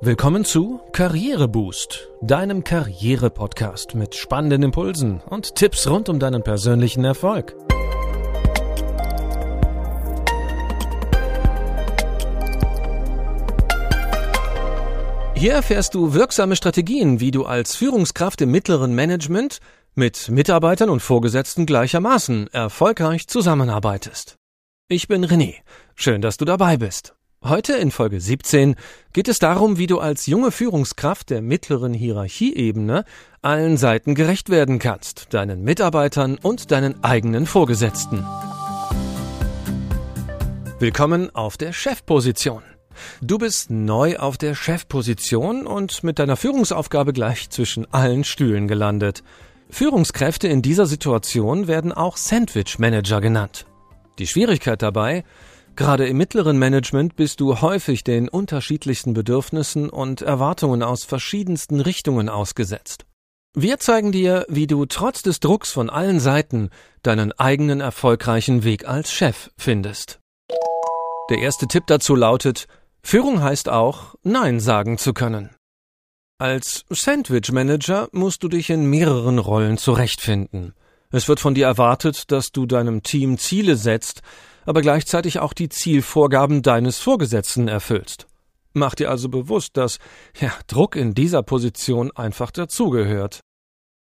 Willkommen zu Karriereboost, deinem Karriere-Podcast mit spannenden Impulsen und Tipps rund um deinen persönlichen Erfolg. Hier erfährst du wirksame Strategien, wie du als Führungskraft im mittleren Management mit Mitarbeitern und Vorgesetzten gleichermaßen erfolgreich zusammenarbeitest. Ich bin René. Schön, dass du dabei bist. Heute in Folge 17 geht es darum, wie du als junge Führungskraft der mittleren Hierarchieebene allen Seiten gerecht werden kannst, deinen Mitarbeitern und deinen eigenen Vorgesetzten. Willkommen auf der Chefposition. Du bist neu auf der Chefposition und mit deiner Führungsaufgabe gleich zwischen allen Stühlen gelandet. Führungskräfte in dieser Situation werden auch Sandwich Manager genannt. Die Schwierigkeit dabei, Gerade im mittleren Management bist du häufig den unterschiedlichsten Bedürfnissen und Erwartungen aus verschiedensten Richtungen ausgesetzt. Wir zeigen dir, wie du trotz des Drucks von allen Seiten deinen eigenen erfolgreichen Weg als Chef findest. Der erste Tipp dazu lautet, Führung heißt auch, Nein sagen zu können. Als Sandwich Manager musst du dich in mehreren Rollen zurechtfinden. Es wird von dir erwartet, dass du deinem Team Ziele setzt, aber gleichzeitig auch die Zielvorgaben deines Vorgesetzten erfüllst. Mach dir also bewusst, dass ja, Druck in dieser Position einfach dazugehört.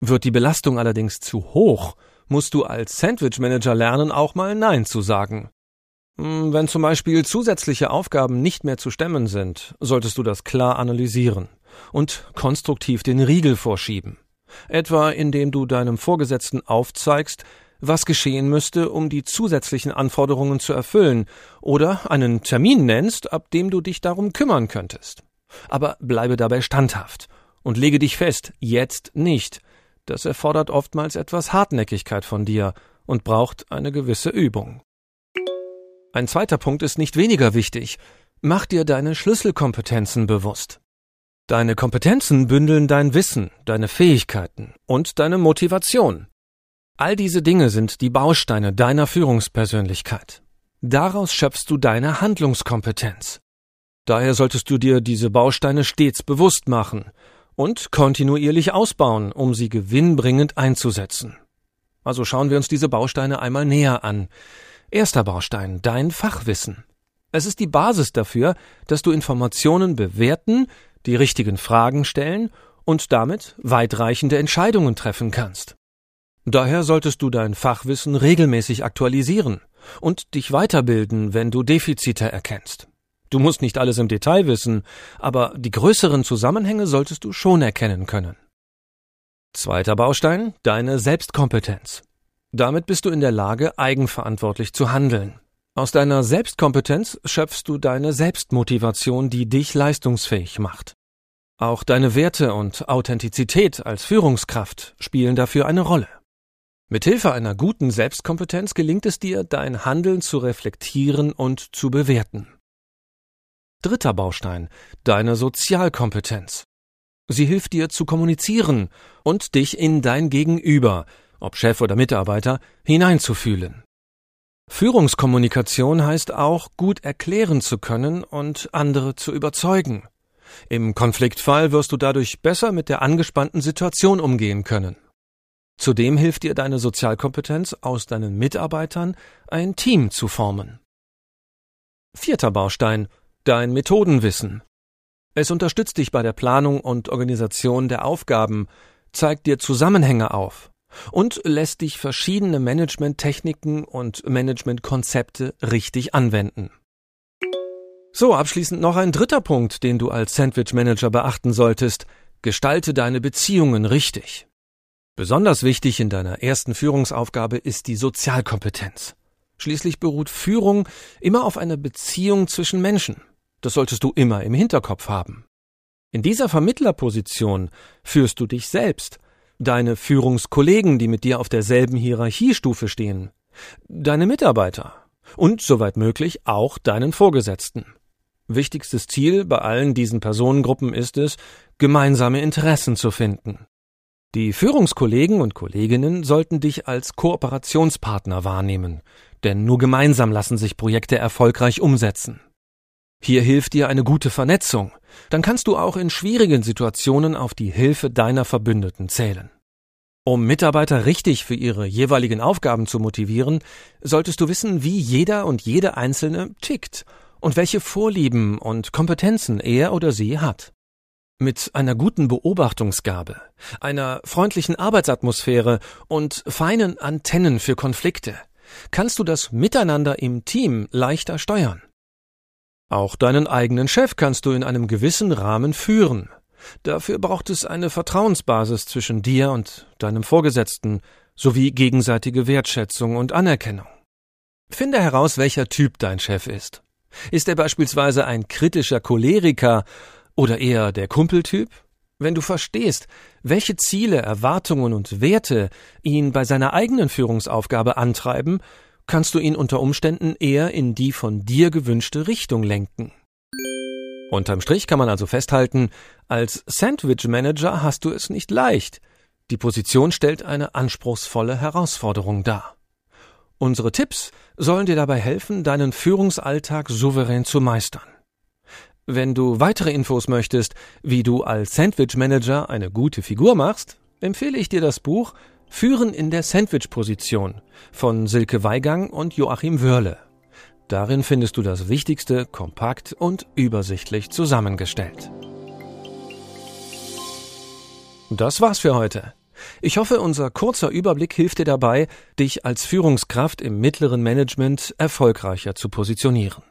Wird die Belastung allerdings zu hoch, musst du als Sandwich Manager lernen, auch mal Nein zu sagen. Hm, wenn zum Beispiel zusätzliche Aufgaben nicht mehr zu stemmen sind, solltest du das klar analysieren und konstruktiv den Riegel vorschieben. Etwa indem du deinem Vorgesetzten aufzeigst, was geschehen müsste, um die zusätzlichen Anforderungen zu erfüllen, oder einen Termin nennst, ab dem du dich darum kümmern könntest. Aber bleibe dabei standhaft und lege dich fest, jetzt nicht. Das erfordert oftmals etwas Hartnäckigkeit von dir und braucht eine gewisse Übung. Ein zweiter Punkt ist nicht weniger wichtig. Mach dir deine Schlüsselkompetenzen bewusst. Deine Kompetenzen bündeln dein Wissen, deine Fähigkeiten und deine Motivation. All diese Dinge sind die Bausteine deiner Führungspersönlichkeit. Daraus schöpfst du deine Handlungskompetenz. Daher solltest du dir diese Bausteine stets bewusst machen und kontinuierlich ausbauen, um sie gewinnbringend einzusetzen. Also schauen wir uns diese Bausteine einmal näher an. Erster Baustein, dein Fachwissen. Es ist die Basis dafür, dass du Informationen bewerten, die richtigen Fragen stellen und damit weitreichende Entscheidungen treffen kannst. Daher solltest du dein Fachwissen regelmäßig aktualisieren und dich weiterbilden, wenn du Defizite erkennst. Du musst nicht alles im Detail wissen, aber die größeren Zusammenhänge solltest du schon erkennen können. Zweiter Baustein, deine Selbstkompetenz. Damit bist du in der Lage, eigenverantwortlich zu handeln. Aus deiner Selbstkompetenz schöpfst du deine Selbstmotivation, die dich leistungsfähig macht. Auch deine Werte und Authentizität als Führungskraft spielen dafür eine Rolle. Mithilfe einer guten Selbstkompetenz gelingt es dir, dein Handeln zu reflektieren und zu bewerten. Dritter Baustein, deine Sozialkompetenz. Sie hilft dir zu kommunizieren und dich in dein Gegenüber, ob Chef oder Mitarbeiter, hineinzufühlen. Führungskommunikation heißt auch, gut erklären zu können und andere zu überzeugen. Im Konfliktfall wirst du dadurch besser mit der angespannten Situation umgehen können. Zudem hilft dir deine Sozialkompetenz, aus deinen Mitarbeitern ein Team zu formen. Vierter Baustein Dein Methodenwissen. Es unterstützt dich bei der Planung und Organisation der Aufgaben, zeigt dir Zusammenhänge auf und lässt dich verschiedene Managementtechniken und Managementkonzepte richtig anwenden. So, abschließend noch ein dritter Punkt, den du als Sandwich Manager beachten solltest. Gestalte deine Beziehungen richtig. Besonders wichtig in deiner ersten Führungsaufgabe ist die Sozialkompetenz. Schließlich beruht Führung immer auf einer Beziehung zwischen Menschen. Das solltest du immer im Hinterkopf haben. In dieser Vermittlerposition führst du dich selbst, deine Führungskollegen, die mit dir auf derselben Hierarchiestufe stehen, deine Mitarbeiter und, soweit möglich, auch deinen Vorgesetzten. Wichtigstes Ziel bei allen diesen Personengruppen ist es, gemeinsame Interessen zu finden. Die Führungskollegen und Kolleginnen sollten dich als Kooperationspartner wahrnehmen, denn nur gemeinsam lassen sich Projekte erfolgreich umsetzen. Hier hilft dir eine gute Vernetzung. Dann kannst du auch in schwierigen Situationen auf die Hilfe deiner Verbündeten zählen. Um Mitarbeiter richtig für ihre jeweiligen Aufgaben zu motivieren, solltest du wissen, wie jeder und jede Einzelne tickt und welche Vorlieben und Kompetenzen er oder sie hat. Mit einer guten Beobachtungsgabe, einer freundlichen Arbeitsatmosphäre und feinen Antennen für Konflikte kannst du das Miteinander im Team leichter steuern. Auch deinen eigenen Chef kannst du in einem gewissen Rahmen führen. Dafür braucht es eine Vertrauensbasis zwischen dir und deinem Vorgesetzten sowie gegenseitige Wertschätzung und Anerkennung. Finde heraus, welcher Typ dein Chef ist. Ist er beispielsweise ein kritischer Choleriker oder eher der Kumpeltyp? Wenn du verstehst, welche Ziele, Erwartungen und Werte ihn bei seiner eigenen Führungsaufgabe antreiben, kannst du ihn unter Umständen eher in die von dir gewünschte Richtung lenken. Unterm Strich kann man also festhalten, als Sandwich Manager hast du es nicht leicht. Die Position stellt eine anspruchsvolle Herausforderung dar. Unsere Tipps sollen dir dabei helfen, deinen Führungsalltag souverän zu meistern. Wenn du weitere Infos möchtest, wie du als Sandwich Manager eine gute Figur machst, empfehle ich dir das Buch Führen in der Sandwich-Position von Silke Weigang und Joachim Wörle. Darin findest du das Wichtigste kompakt und übersichtlich zusammengestellt. Das war's für heute. Ich hoffe, unser kurzer Überblick hilft dir dabei, dich als Führungskraft im mittleren Management erfolgreicher zu positionieren.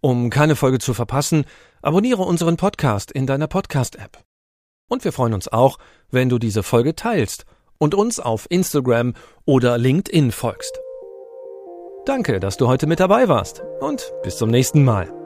Um keine Folge zu verpassen, abonniere unseren Podcast in deiner Podcast-App. Und wir freuen uns auch, wenn du diese Folge teilst und uns auf Instagram oder LinkedIn folgst. Danke, dass du heute mit dabei warst und bis zum nächsten Mal.